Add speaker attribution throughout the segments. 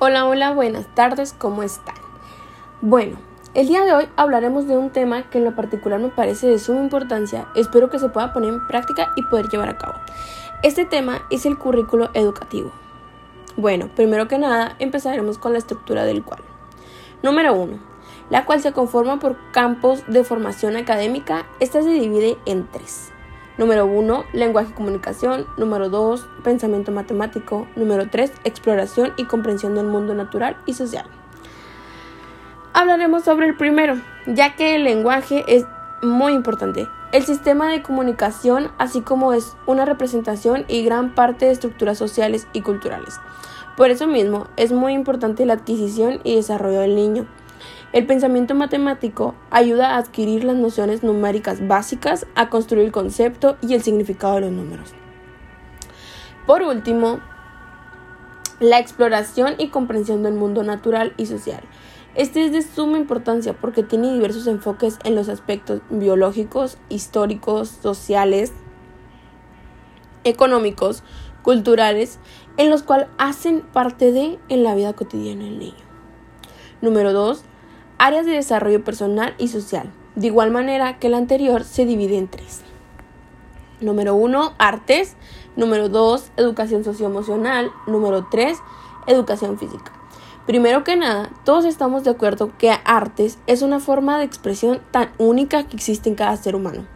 Speaker 1: Hola, hola, buenas tardes, ¿cómo están? Bueno, el día de hoy hablaremos de un tema que en lo particular me parece de suma importancia, espero que se pueda poner en práctica y poder llevar a cabo. Este tema es el currículo educativo. Bueno, primero que nada empezaremos con la estructura del cual. Número 1. La cual se conforma por campos de formación académica. Esta se divide en tres. Número 1, lenguaje y comunicación. Número 2, pensamiento matemático. Número 3, exploración y comprensión del mundo natural y social. Hablaremos sobre el primero, ya que el lenguaje es muy importante. El sistema de comunicación, así como es una representación y gran parte de estructuras sociales y culturales. Por eso mismo, es muy importante la adquisición y desarrollo del niño. El pensamiento matemático ayuda a adquirir las nociones numéricas básicas, a construir el concepto y el significado de los números. Por último, la exploración y comprensión del mundo natural y social. Este es de suma importancia porque tiene diversos enfoques en los aspectos biológicos, históricos, sociales, económicos, culturales, en los cuales hacen parte de en la vida cotidiana del niño. Número 2 áreas de desarrollo personal y social, de igual manera que la anterior se divide en tres. Número 1, artes. Número 2, educación socioemocional. Número 3, educación física. Primero que nada, todos estamos de acuerdo que artes es una forma de expresión tan única que existe en cada ser humano.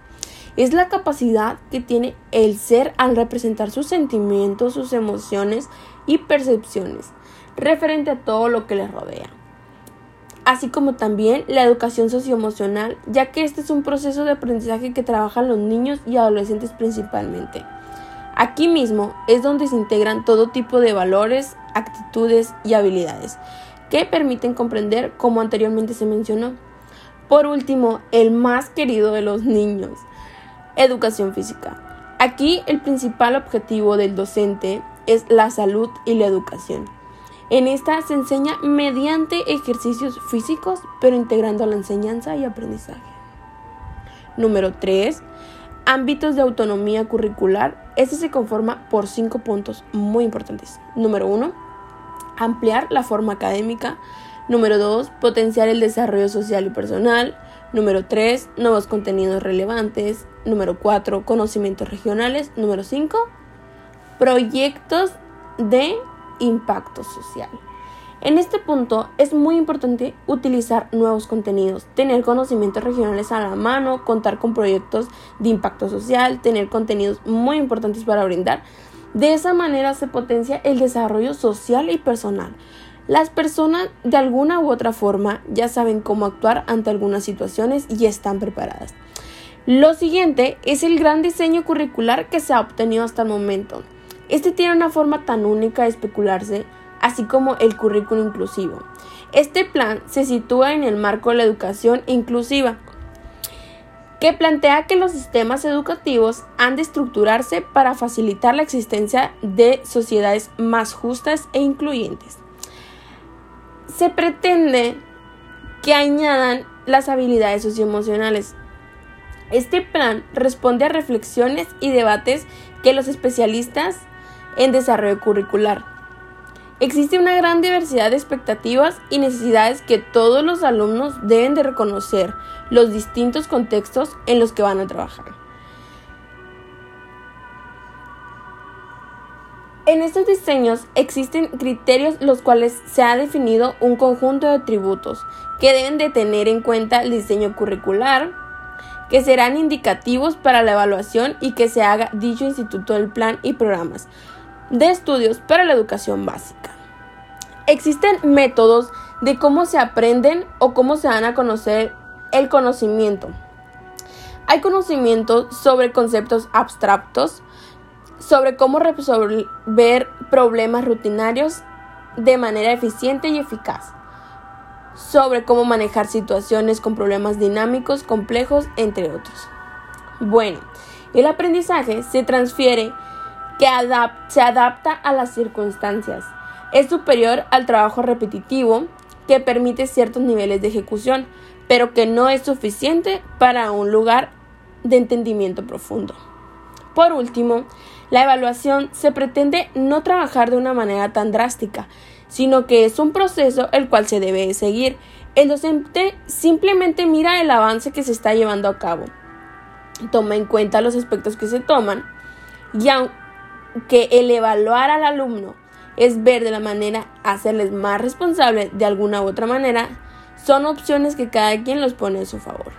Speaker 1: Es la capacidad que tiene el ser al representar sus sentimientos, sus emociones y percepciones referente a todo lo que le rodea así como también la educación socioemocional, ya que este es un proceso de aprendizaje que trabajan los niños y adolescentes principalmente. Aquí mismo es donde se integran todo tipo de valores, actitudes y habilidades que permiten comprender como anteriormente se mencionó. Por último, el más querido de los niños, educación física. Aquí el principal objetivo del docente es la salud y la educación en esta se enseña mediante ejercicios físicos, pero integrando la enseñanza y aprendizaje. Número 3. Ámbitos de autonomía curricular. Este se conforma por cinco puntos muy importantes. Número 1. Ampliar la forma académica. Número 2. Potenciar el desarrollo social y personal. Número 3. Nuevos contenidos relevantes. Número 4. Conocimientos regionales. Número 5. Proyectos de impacto social. En este punto es muy importante utilizar nuevos contenidos, tener conocimientos regionales a la mano, contar con proyectos de impacto social, tener contenidos muy importantes para brindar. De esa manera se potencia el desarrollo social y personal. Las personas de alguna u otra forma ya saben cómo actuar ante algunas situaciones y están preparadas. Lo siguiente es el gran diseño curricular que se ha obtenido hasta el momento. Este tiene una forma tan única de especularse, así como el currículo inclusivo. Este plan se sitúa en el marco de la educación inclusiva, que plantea que los sistemas educativos han de estructurarse para facilitar la existencia de sociedades más justas e incluyentes. Se pretende que añadan las habilidades socioemocionales. Este plan responde a reflexiones y debates que los especialistas en desarrollo curricular. Existe una gran diversidad de expectativas y necesidades que todos los alumnos deben de reconocer los distintos contextos en los que van a trabajar. En estos diseños existen criterios los cuales se ha definido un conjunto de atributos que deben de tener en cuenta el diseño curricular, que serán indicativos para la evaluación y que se haga dicho instituto del plan y programas, de estudios para la educación básica. Existen métodos de cómo se aprenden o cómo se dan a conocer el conocimiento. Hay conocimientos sobre conceptos abstractos, sobre cómo resolver problemas rutinarios de manera eficiente y eficaz, sobre cómo manejar situaciones con problemas dinámicos, complejos, entre otros. Bueno, el aprendizaje se transfiere que se adapta a las circunstancias. Es superior al trabajo repetitivo que permite ciertos niveles de ejecución, pero que no es suficiente para un lugar de entendimiento profundo. Por último, La evaluación se pretende no trabajar de una manera tan drástica, sino que es un proceso el cual se debe seguir. El docente simplemente mira el avance que se está llevando a cabo, toma en cuenta los aspectos que se toman y aunque el evaluar al alumno es ver de la manera hacerles más responsable de alguna u otra manera, son opciones que cada quien los pone a su favor.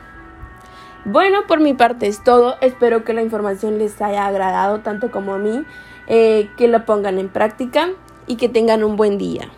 Speaker 1: Bueno, por mi parte es todo. Espero que la información les haya agradado tanto como a mí, eh, que la pongan en práctica y que tengan un buen día.